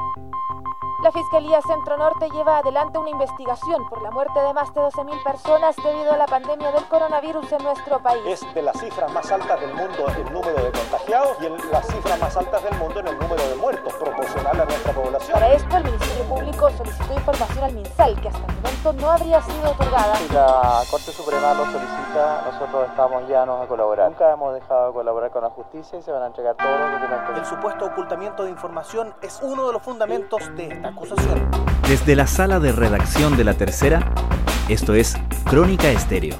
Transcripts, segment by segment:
you La Fiscalía Centro Norte lleva adelante una investigación por la muerte de más de 12.000 personas debido a la pandemia del coronavirus en nuestro país. Es de las cifras más altas del mundo el número de contagiados y en las cifras más altas del mundo en el número de muertos, proporcional a nuestra población. Para esto, el Ministerio Público solicitó información al MinSal, que hasta el momento no habría sido otorgada. Si la Corte Suprema lo solicita, nosotros estamos llanos a colaborar. Nunca hemos dejado de colaborar con la justicia y se van a entregar todos los documentos. El supuesto ocultamiento de información es uno de los fundamentos de esta acusación. Desde la sala de redacción de La Tercera, esto es Crónica Estéreo.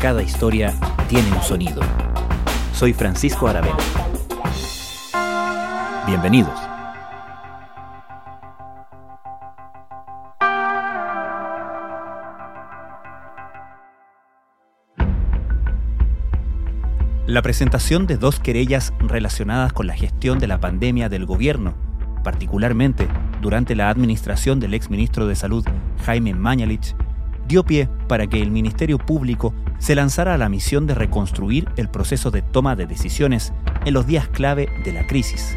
Cada historia tiene un sonido. Soy Francisco Aravena. Bienvenidos. La presentación de dos querellas relacionadas con la gestión de la pandemia del gobierno, particularmente durante la administración del exministro de Salud Jaime Mañalich, dio pie para que el Ministerio Público se lanzara a la misión de reconstruir el proceso de toma de decisiones en los días clave de la crisis.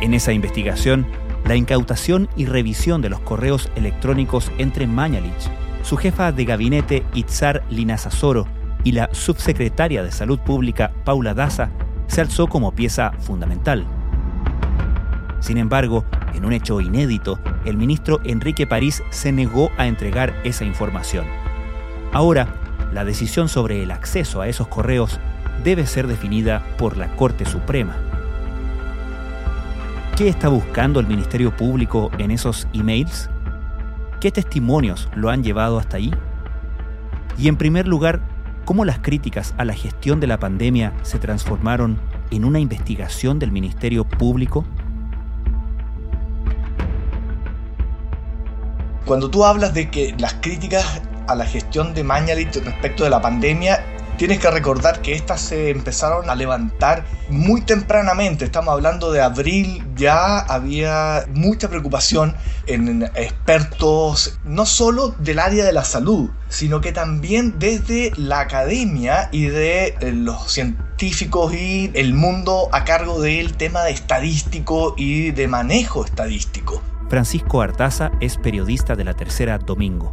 En esa investigación, la incautación y revisión de los correos electrónicos entre Mañalich, su jefa de gabinete Itzar Linazazoro y la subsecretaria de Salud Pública Paula Daza se alzó como pieza fundamental. Sin embargo, en un hecho inédito, el ministro Enrique París se negó a entregar esa información. Ahora, la decisión sobre el acceso a esos correos debe ser definida por la Corte Suprema. ¿Qué está buscando el Ministerio Público en esos emails? ¿Qué testimonios lo han llevado hasta ahí? Y en primer lugar, ¿cómo las críticas a la gestión de la pandemia se transformaron en una investigación del Ministerio Público? Cuando tú hablas de que las críticas a la gestión de Mañalich respecto de la pandemia, tienes que recordar que estas se empezaron a levantar muy tempranamente. Estamos hablando de abril, ya había mucha preocupación en expertos, no solo del área de la salud, sino que también desde la academia y de eh, los científicos y el mundo a cargo del tema estadístico y de manejo estadístico. Francisco Artaza es periodista de la Tercera Domingo.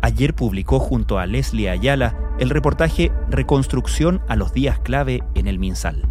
Ayer publicó junto a Leslie Ayala el reportaje Reconstrucción a los días clave en el MinSal.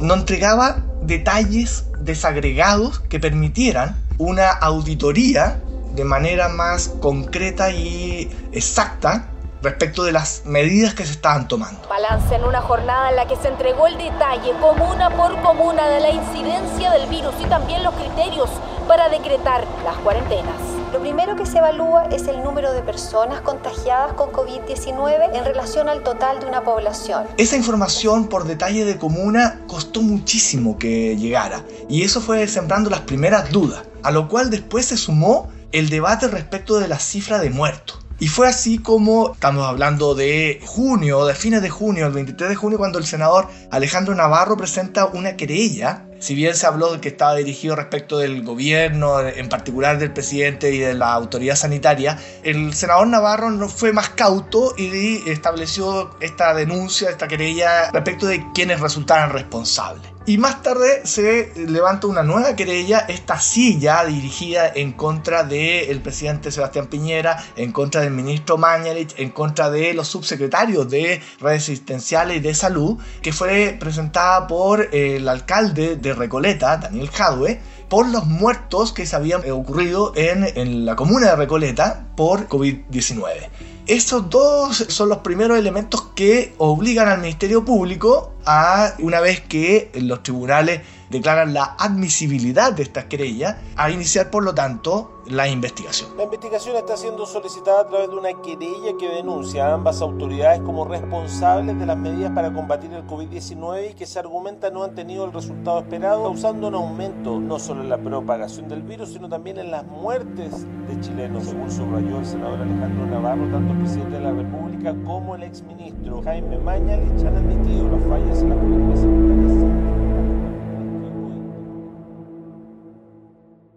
No entregaba detalles desagregados que permitieran una auditoría de manera más concreta y exacta respecto de las medidas que se estaban tomando. Balance en una jornada en la que se entregó el detalle comuna por comuna de la incidencia del virus y también los criterios para decretar las cuarentenas. Lo primero que se evalúa es el número de personas contagiadas con COVID-19 en relación al total de una población. Esa información por detalle de comuna costó muchísimo que llegara y eso fue sembrando las primeras dudas, a lo cual después se sumó el debate respecto de la cifra de muertos. Y fue así como estamos hablando de junio, de fines de junio, el 23 de junio, cuando el senador Alejandro Navarro presenta una querella. Si bien se habló de que estaba dirigido respecto del gobierno, en particular del presidente y de la autoridad sanitaria, el senador Navarro no fue más cauto y estableció esta denuncia, esta querella respecto de quienes resultaran responsables. Y más tarde se levanta una nueva querella, esta sí ya dirigida en contra del presidente Sebastián Piñera, en contra del ministro Mañalich, en contra de los subsecretarios de redes asistenciales y de salud, que fue presentada por el alcalde de Recoleta, Daniel Jadwe, por los muertos que se habían ocurrido en, en la comuna de Recoleta por COVID-19. Estos dos son los primeros elementos que obligan al Ministerio Público a, una vez que los tribunales declaran la admisibilidad de estas querellas, a iniciar por lo tanto la investigación. La investigación está siendo solicitada a través de una querella que denuncia a ambas autoridades como responsables de las medidas para combatir el COVID-19 y que se argumenta no han tenido el resultado esperado, causando un aumento no solo en la propagación del virus, sino también en las muertes de chilenos, según subrayó el senador Alejandro Navarro, tanto el presidente de la República como el exministro Jaime Mañalich han admitido las fallas en la política sanitaria.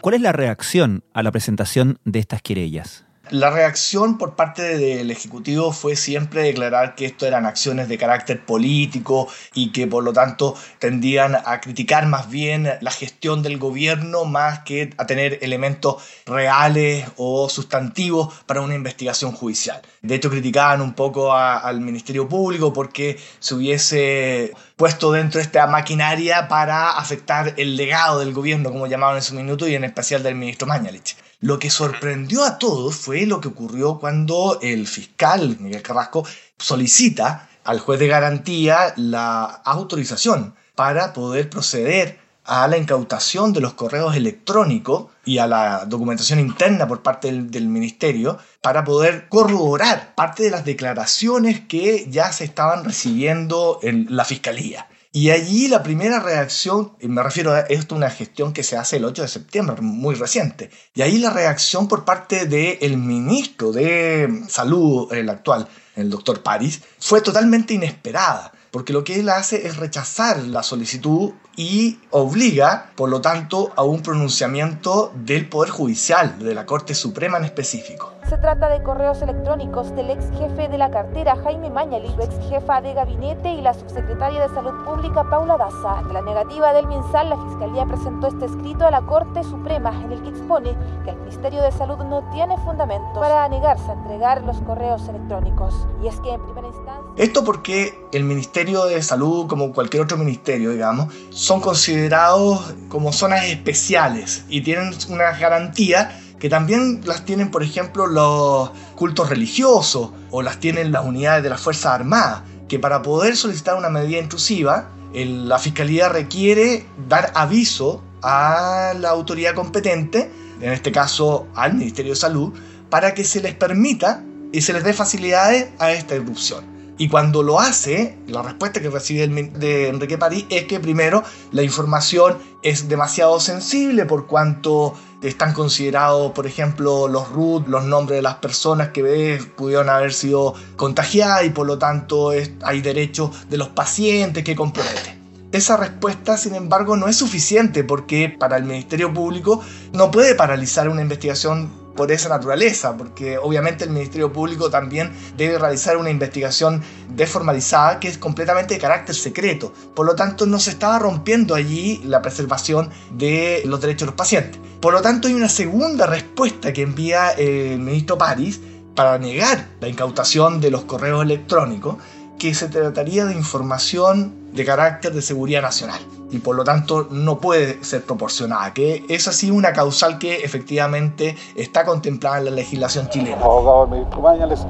¿Cuál es la reacción a la presentación de estas querellas? La reacción por parte del Ejecutivo fue siempre declarar que esto eran acciones de carácter político y que por lo tanto tendían a criticar más bien la gestión del gobierno más que a tener elementos reales o sustantivos para una investigación judicial. De hecho, criticaban un poco al Ministerio Público porque se hubiese puesto dentro de esta maquinaria para afectar el legado del gobierno, como llamaban en su minuto, y en especial del ministro Mañalich. Lo que sorprendió a todos fue lo que ocurrió cuando el fiscal Miguel Carrasco solicita al juez de garantía la autorización para poder proceder a la incautación de los correos electrónicos y a la documentación interna por parte del, del, ministerio para poder corroborar parte de las declaraciones que ya se estaban recibiendo en la fiscalía. Y allí la primera reacción, y me refiero a esto, una gestión que se hace el 8 de septiembre, muy reciente, y ahí la reacción por parte del ministro de Salud, el actual, el doctor París, fue totalmente inesperada porque lo que él hace es rechazar la solicitud y obliga, por lo tanto, a un pronunciamiento del Poder Judicial, de la Corte Suprema en específico. Se trata de correos electrónicos del ex jefe de la cartera Jaime Mañali, ex jefa de gabinete y la subsecretaria de Salud Pública Paula Daza. Ante la negativa del MinSal, la Fiscalía presentó este escrito a la Corte Suprema en el que expone que el Ministerio de Salud no tiene fundamento para negarse a entregar los correos electrónicos. Y es que en primera instancia... Esto porque el Ministerio de Salud, como cualquier otro ministerio, digamos, son considerados como zonas especiales y tienen una garantía que también las tienen, por ejemplo, los cultos religiosos o las tienen las unidades de las Fuerzas Armadas, que para poder solicitar una medida intrusiva, la Fiscalía requiere dar aviso a la autoridad competente, en este caso al Ministerio de Salud, para que se les permita y se les dé facilidades a esta irrupción. Y cuando lo hace, la respuesta que recibe de Enrique París es que primero la información es demasiado sensible por cuanto están considerados, por ejemplo, los root, los nombres de las personas que pudieron haber sido contagiadas y por lo tanto hay derechos de los pacientes que comprometen. Esa respuesta, sin embargo, no es suficiente porque para el Ministerio Público no puede paralizar una investigación por esa naturaleza, porque obviamente el Ministerio Público también debe realizar una investigación desformalizada que es completamente de carácter secreto. Por lo tanto, no se estaba rompiendo allí la preservación de los derechos de los pacientes. Por lo tanto, hay una segunda respuesta que envía el ministro París para negar la incautación de los correos electrónicos, que se trataría de información de carácter de seguridad nacional y por lo tanto no puede ser proporcionada, que es así una causal que efectivamente está contemplada en la legislación chilena. Los abogados del ministro Mañales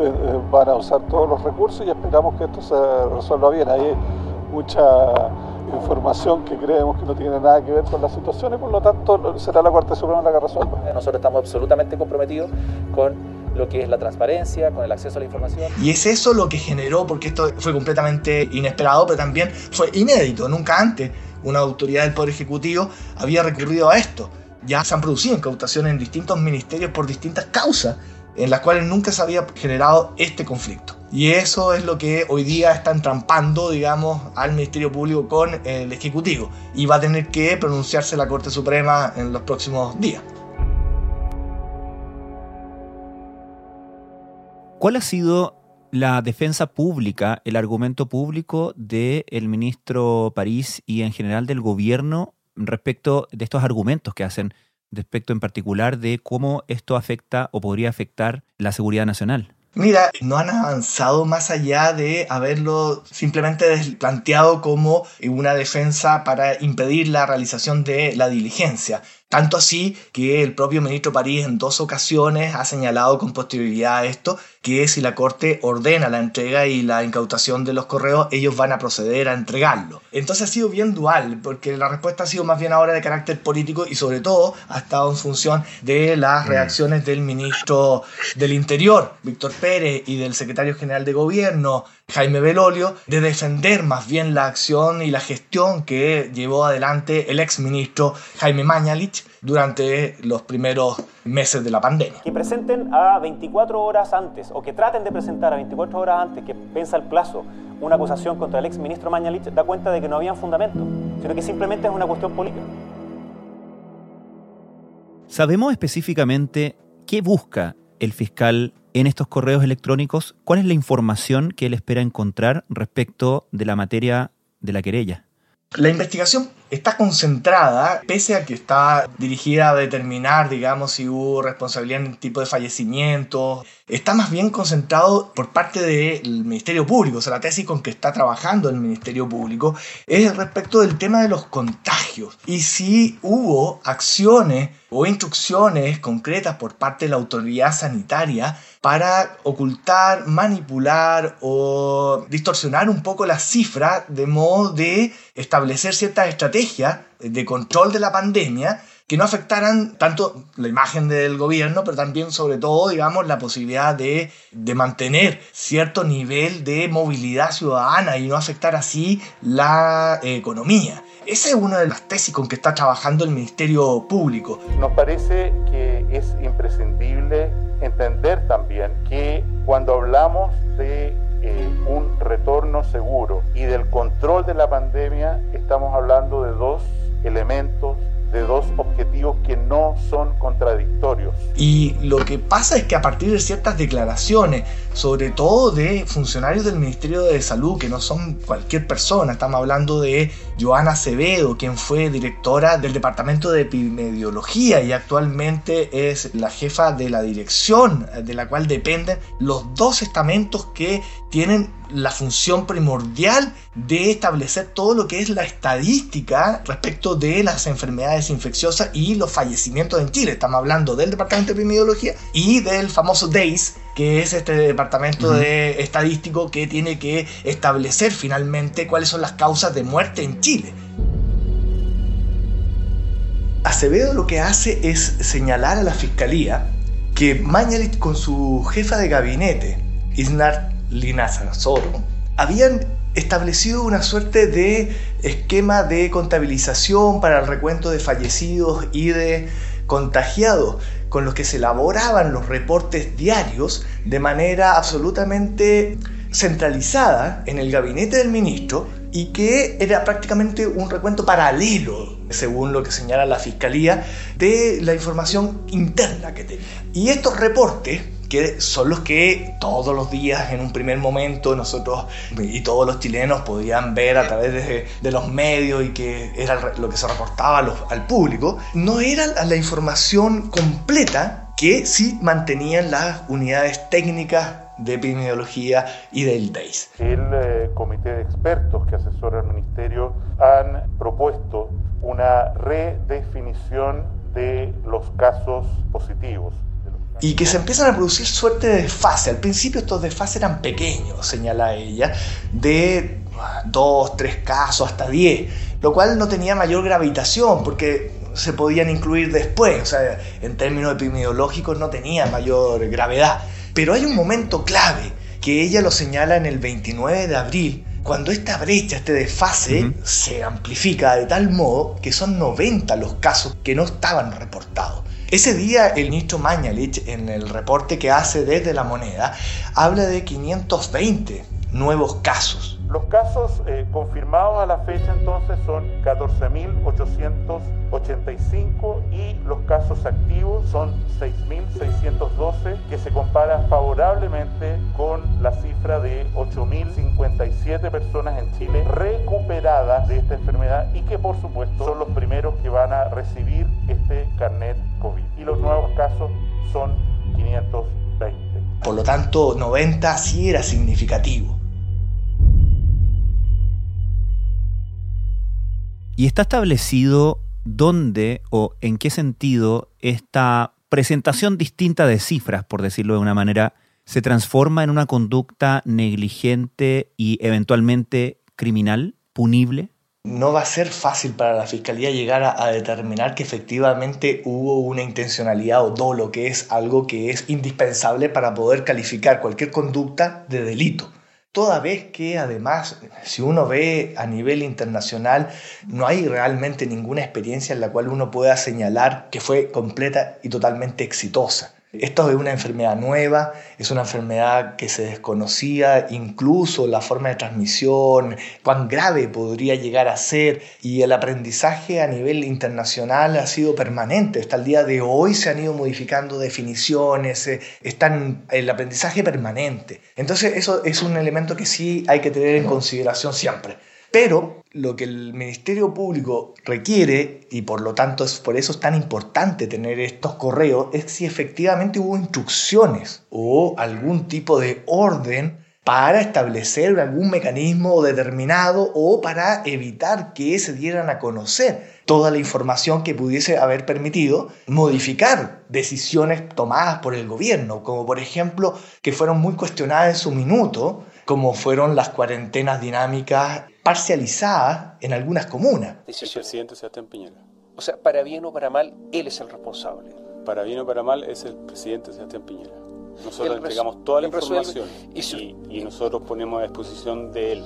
eh, van a usar todos los recursos y esperamos que esto se resuelva bien. Hay mucha información que creemos que no tiene nada que ver con la situación y por lo tanto será la Corte Suprema la que resuelva. Nosotros estamos absolutamente comprometidos con lo que es la transparencia, con el acceso a la información. Y es eso lo que generó, porque esto fue completamente inesperado, pero también fue inédito. Nunca antes una autoridad del Poder Ejecutivo había recurrido a esto. Ya se han producido incautaciones en distintos ministerios por distintas causas en las cuales nunca se había generado este conflicto. Y eso es lo que hoy día está entrampando, digamos, al Ministerio Público con el Ejecutivo. Y va a tener que pronunciarse la Corte Suprema en los próximos días. ¿Cuál ha sido la defensa pública, el argumento público del el ministro París y en general del gobierno respecto de estos argumentos que hacen, respecto en particular de cómo esto afecta o podría afectar la seguridad nacional? Mira, no han avanzado más allá de haberlo simplemente planteado como una defensa para impedir la realización de la diligencia. Tanto así que el propio ministro París en dos ocasiones ha señalado con posterioridad esto, que si la Corte ordena la entrega y la incautación de los correos, ellos van a proceder a entregarlo. Entonces ha sido bien dual, porque la respuesta ha sido más bien ahora de carácter político y sobre todo ha estado en función de las mm. reacciones del ministro del Interior, Víctor Pérez, y del secretario general de Gobierno, Jaime Belolio, de defender más bien la acción y la gestión que llevó adelante el ex ministro Jaime Mañalich durante los primeros meses de la pandemia. Que presenten a 24 horas antes, o que traten de presentar a 24 horas antes, que pensa el plazo, una acusación contra el ex ministro Mañalich, da cuenta de que no habían fundamento, sino que simplemente es una cuestión política. ¿Sabemos específicamente qué busca el fiscal en estos correos electrónicos? ¿Cuál es la información que él espera encontrar respecto de la materia de la querella? La investigación está concentrada, pese a que está dirigida a determinar, digamos, si hubo responsabilidad en el tipo de fallecimiento, está más bien concentrado por parte del Ministerio Público, o sea, la tesis con que está trabajando el Ministerio Público es respecto del tema de los contagios. Y si hubo acciones o instrucciones concretas por parte de la autoridad sanitaria para ocultar, manipular o distorsionar un poco las cifras de modo de establecer ciertas estrategias de control de la pandemia que no afectaran tanto la imagen del gobierno, pero también sobre todo, digamos, la posibilidad de, de, mantener cierto nivel de movilidad ciudadana y no afectar así la eh, economía. Esa es una de las tesis con que está trabajando el Ministerio Público. Nos parece que es imprescindible entender también que cuando hablamos de eh, un retorno seguro y del control de la pandemia, estamos hablando de dos elementos de dos objetivos que no son contradictorios. Y lo que pasa es que a partir de ciertas declaraciones, sobre todo de funcionarios del Ministerio de Salud, que no son cualquier persona, estamos hablando de Joana Acevedo, quien fue directora del Departamento de Epidemiología y actualmente es la jefa de la dirección de la cual dependen los dos estamentos que tienen la función primordial de establecer todo lo que es la estadística respecto de las enfermedades infecciosas y los fallecimientos en Chile. Estamos hablando del Departamento de Epidemiología y del famoso DAIS, que es este departamento de estadístico que tiene que establecer finalmente cuáles son las causas de muerte en Chile. Acevedo lo que hace es señalar a la fiscalía que Mañalich con su jefa de gabinete, Isnar Lina Sansoro, habían establecido una suerte de esquema de contabilización para el recuento de fallecidos y de contagiados, con los que se elaboraban los reportes diarios de manera absolutamente centralizada en el gabinete del ministro y que era prácticamente un recuento paralelo, según lo que señala la fiscalía, de la información interna que tenía. Y estos reportes que son los que todos los días en un primer momento nosotros y todos los chilenos podían ver a través de, los medios y que era lo que se reportaba al público, no era la información completa que sí mantenían las unidades técnicas de epidemiología y del DAIS. El eh, comité de expertos que asesora al ministerio han propuesto una redefinición de los casos positivos y que se empiezan a producir suerte de desfase. Al principio estos desfases eran pequeños, señala ella, de dos, tres casos hasta diez, lo cual no tenía mayor gravitación porque se podían incluir después, o sea, en términos epidemiológicos no tenía mayor gravedad. Pero hay un momento clave que ella lo señala en el 29 de abril, cuando esta brecha, este desfase, se amplifica de tal modo que son 90 los casos que no estaban reportados. Ese día el ministro Mañalich, en el reporte que hace desde la moneda, habla de 520 nuevos casos. Los casos eh, confirmados a la fecha entonces son 14.885 y los casos activos son 6.612 que se compara favorablemente con la cifra de 8.057 personas en Chile recuperadas de esta enfermedad y que por supuesto son los primeros que van a recibir este carnet COVID. Y los nuevos casos son 520. Por lo tanto, 90 sí era significativo. ¿Y está establecido dónde o en qué sentido esta presentación distinta de cifras, por decirlo de una manera, se transforma en una conducta negligente y eventualmente criminal, punible? No va a ser fácil para la Fiscalía llegar a, determinar que efectivamente hubo una intencionalidad o dolo, que es algo que es indispensable para poder calificar cualquier conducta de delito toda vez que además, si uno ve a nivel internacional, no hay realmente ninguna experiencia en la cual uno pueda señalar que fue completa y totalmente exitosa. Esto es una enfermedad nueva, es una enfermedad que se desconocía, incluso la forma de transmisión, cuán grave podría llegar a ser y el aprendizaje a nivel internacional ha sido permanente. Hasta el día de hoy se han ido modificando definiciones, eh, están el aprendizaje permanente. Entonces eso es un elemento que sí hay que tener en consideración siempre. Pero lo que el Ministerio Público requiere, y por lo tanto es, por eso es tan importante tener estos correos, es si efectivamente hubo instrucciones o algún tipo de orden para establecer algún mecanismo determinado o para evitar que se dieran a conocer toda la información que pudiese haber permitido modificar decisiones tomadas por el gobierno, como por ejemplo que fueron muy cuestionadas en su minuto, como fueron las cuarentenas dinámicas parcializadas en algunas comunas. Dice el presidente Sebastián Piñera. O sea, para bien o para mal, él es el responsable. Para bien o para mal, es el presidente Sebastián Piñera. Nosotros entregamos toda la información y, y, nosotros ponemos a disposición de él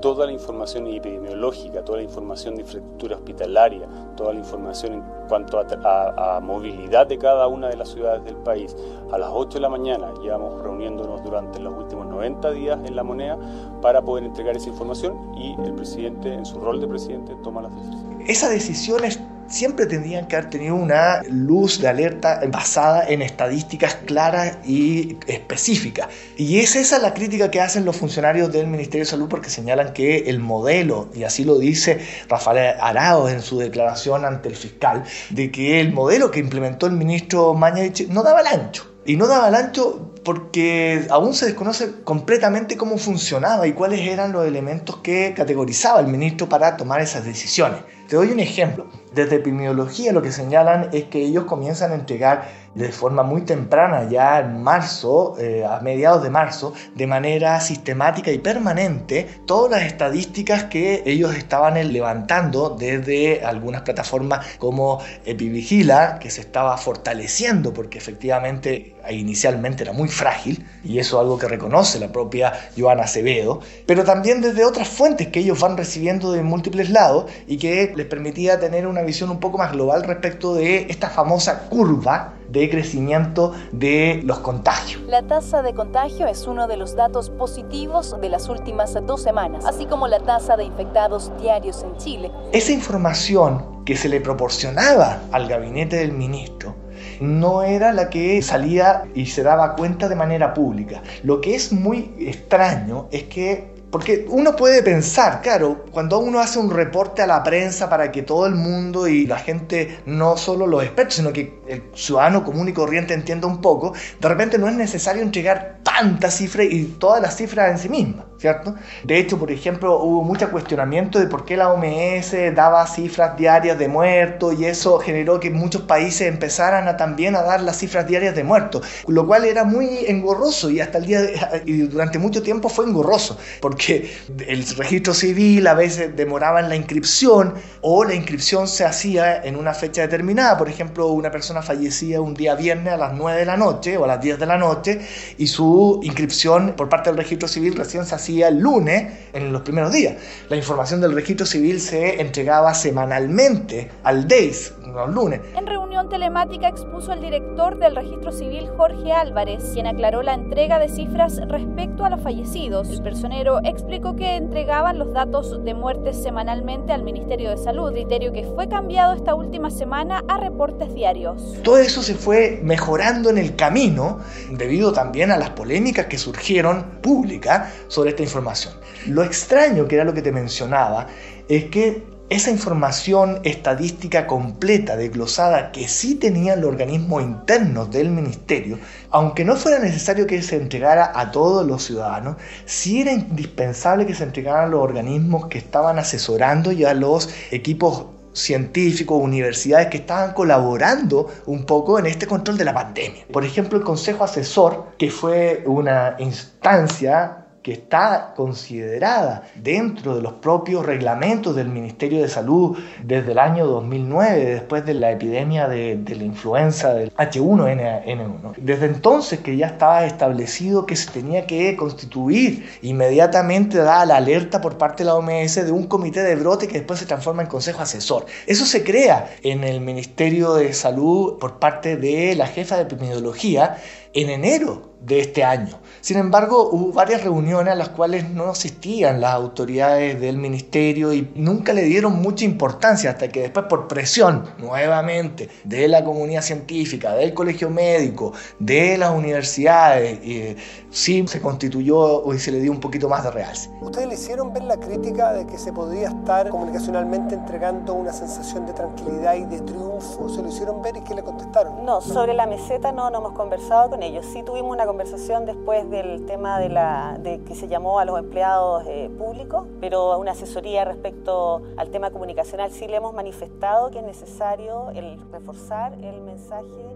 toda la información epidemiológica, toda la información de infraestructura hospitalaria, toda la información en cuanto a, movilidad de cada una de las ciudades del país. A las 8 de la mañana llevamos reuniéndonos durante los últimos 90 días en la moneda para poder entregar esa información y el presidente, en su rol de presidente, toma las decisiones. Esa decisión es siempre tendrían que haber tenido una luz de alerta basada en estadísticas claras y específicas. Y es esa la crítica que hacen los funcionarios del Ministerio de Salud porque señalan que el modelo, y así lo dice Rafael Arauz en su declaración ante el fiscal, de que el modelo que implementó el ministro Mañalich no daba el ancho. Y no daba el ancho porque aún se desconoce completamente cómo funcionaba y cuáles eran los elementos que categorizaba el ministro para tomar esas decisiones. Te doy un ejemplo. Desde epidemiología lo que señalan es que ellos comienzan a entregar de forma muy temprana, ya en marzo, eh, a mediados de marzo, de manera sistemática y permanente, todas las estadísticas que ellos estaban levantando desde algunas plataformas como Epivigila, que se estaba fortaleciendo porque efectivamente inicialmente era muy frágil, y eso es algo que reconoce la propia Joana Acevedo, pero también desde otras fuentes que ellos van recibiendo de múltiples lados y que les permitía tener una visión un poco más global respecto de esta famosa curva de crecimiento de los contagios. La tasa de contagio es uno de los datos positivos de las últimas dos semanas, así como la tasa de infectados diarios en Chile. Esa información que se le proporcionaba al gabinete del ministro no era la que salía y se daba cuenta de manera pública. Lo que es muy extraño es que porque uno puede pensar, claro, cuando uno hace un reporte a la prensa para que todo el mundo y la gente, no solo los expertos, sino que el ciudadano común y corriente entienda un poco, de repente no es necesario entregar tantas cifras y todas las cifras en sí mismas, ¿cierto? De hecho, por ejemplo, hubo mucho cuestionamiento de por qué la OMS daba cifras diarias de muertos y eso generó que muchos países empezaran a también a dar las cifras diarias de muertos, lo cual era muy engorroso y hasta el día de, y durante mucho tiempo fue engorroso, porque el registro civil a veces demoraba en la inscripción o la inscripción se hacía en una fecha determinada, por ejemplo, una persona fallecía un día viernes a las 9 de la noche o a las 10 de la noche y su inscripción por parte del registro civil recién se hacía el lunes en los primeros días. La información del registro civil se entregaba semanalmente al DEIS, los lunes. En reunión telemática expuso el director del registro civil Jorge Álvarez, quien aclaró la entrega de cifras respecto a los fallecidos. El personero explicó que entregaban los datos de muertes semanalmente al Ministerio de Salud, criterio que fue cambiado esta última semana a reportes diarios. Todo eso se fue mejorando en el camino debido también a las polémicas que surgieron públicas sobre esta información. Lo extraño, que era lo que te mencionaba, es que esa información estadística completa, desglosada, que sí tenían los organismos internos del ministerio, aunque no fuera necesario que se entregara a todos los ciudadanos, sí era indispensable que se entregaran a los organismos que estaban asesorando y a los equipos científicos, universidades que estaban colaborando un poco en este control de la pandemia. Por ejemplo, el Consejo Asesor, que fue una instancia que está considerada dentro de los propios reglamentos del Ministerio de Salud desde el año 2009, después de la epidemia de, la influenza del H1N1. Desde entonces que ya estaba establecido que se tenía que constituir inmediatamente dada la alerta por parte de la OMS de un comité de brote que después se transforma en consejo asesor. Eso se crea en el Ministerio de Salud por parte de la jefa de epidemiología en enero de este año. Sin embargo, hubo varias reuniones a las cuales no asistían las autoridades del ministerio y nunca le dieron mucha importancia hasta que después por presión nuevamente de la comunidad científica, del colegio médico, de las universidades, eh, sí se constituyó y se le dio un poquito más de realce. ¿Ustedes le hicieron ver la crítica de que se podía estar comunicacionalmente entregando una sensación de tranquilidad y de triunfo? ¿Se lo hicieron ver y qué le contestaron? No, sobre la meseta no, no hemos conversado con ellos. Sí tuvimos una conversación después del tema de, la, de que se llamó a los empleados eh, públicos, pero una asesoría respecto al tema comunicacional sí le hemos manifestado que es necesario el reforzar el mensaje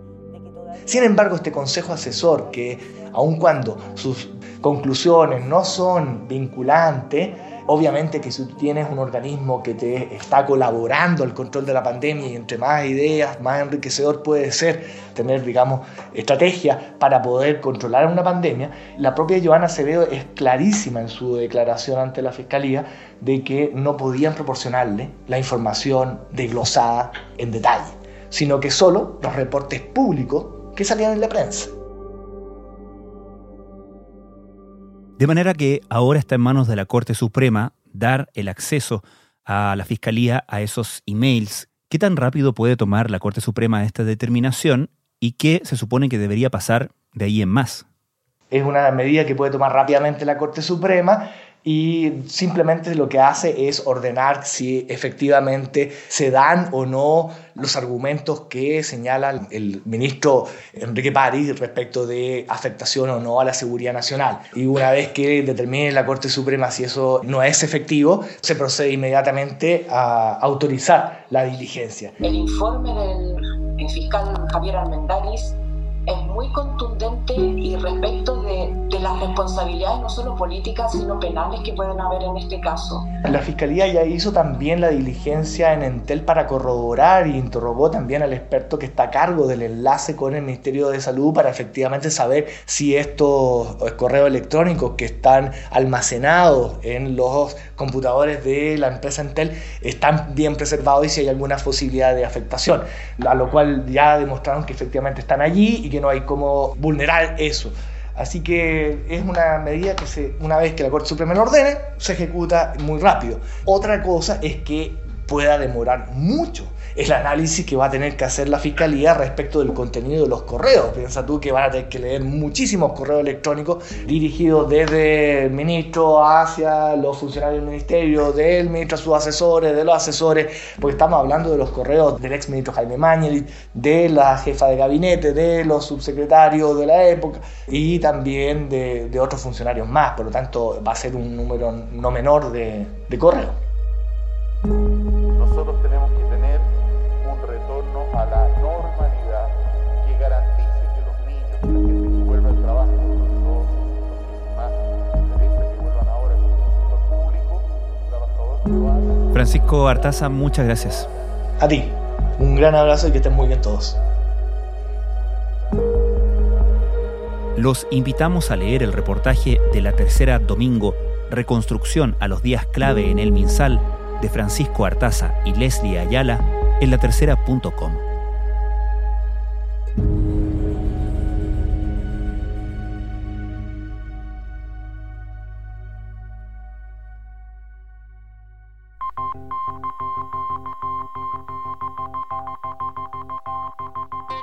sin embargo, este consejo asesor, que aun cuando sus conclusiones no son vinculantes, obviamente que si tú tienes un organismo que te está colaborando al control de la pandemia y entre más ideas, más enriquecedor puede ser tener, digamos, estrategia para poder controlar una pandemia, la propia Joana Acevedo es clarísima en su declaración ante la Fiscalía de que no podían proporcionarle la información desglosada en detalle, sino que solo los reportes públicos que salían en la prensa. De manera que ahora está en manos de la Corte Suprema dar el acceso a la Fiscalía a esos emails. ¿Qué tan rápido puede tomar la Corte Suprema esta determinación y qué se supone que debería pasar de ahí en más? Es una medida que puede tomar rápidamente la Corte Suprema y simplemente lo que hace es ordenar si efectivamente se dan o no los argumentos que señala el ministro Enrique París respecto de afectación o no a la seguridad nacional. Y una vez que determine la Corte Suprema si eso no es efectivo, se procede inmediatamente a autorizar la diligencia. El informe del fiscal Javier Armendáriz es muy contundente y respecto de, de, las responsabilidades no solo políticas sino penales que pueden haber en este caso. La Fiscalía ya hizo también la diligencia en Entel para corroborar y interrogó también al experto que está a cargo del enlace con el Ministerio de Salud para efectivamente saber si estos correos electrónicos que están almacenados en los computadores de la empresa Entel están bien preservados y si hay alguna posibilidad de afectación, a lo cual ya demostraron que efectivamente están allí que no hay cómo vulnerar eso. Así que es una medida que se, una vez que la Corte Suprema lo ordene, se ejecuta muy rápido. Otra cosa es que pueda demorar mucho el análisis que va a tener que hacer la fiscalía respecto del contenido de los correos. Piensa tú que van a tener que leer muchísimos correos electrónicos dirigidos desde el ministro hacia los funcionarios del ministerio, del ministro a sus asesores, de los asesores, porque estamos hablando de los correos del ex ministro Jaime Mañez, de la jefa de gabinete, de los subsecretarios de la época y también de, otros funcionarios más. Por lo tanto, va a ser un número no menor de, de correos. Francisco Artaza, muchas gracias. A ti, un gran abrazo y que estén muy bien todos. Los invitamos a leer el reportaje de la tercera domingo, Reconstrucción a los días clave en el Minsal, de Francisco Artaza y Leslie Ayala, en latercera.com.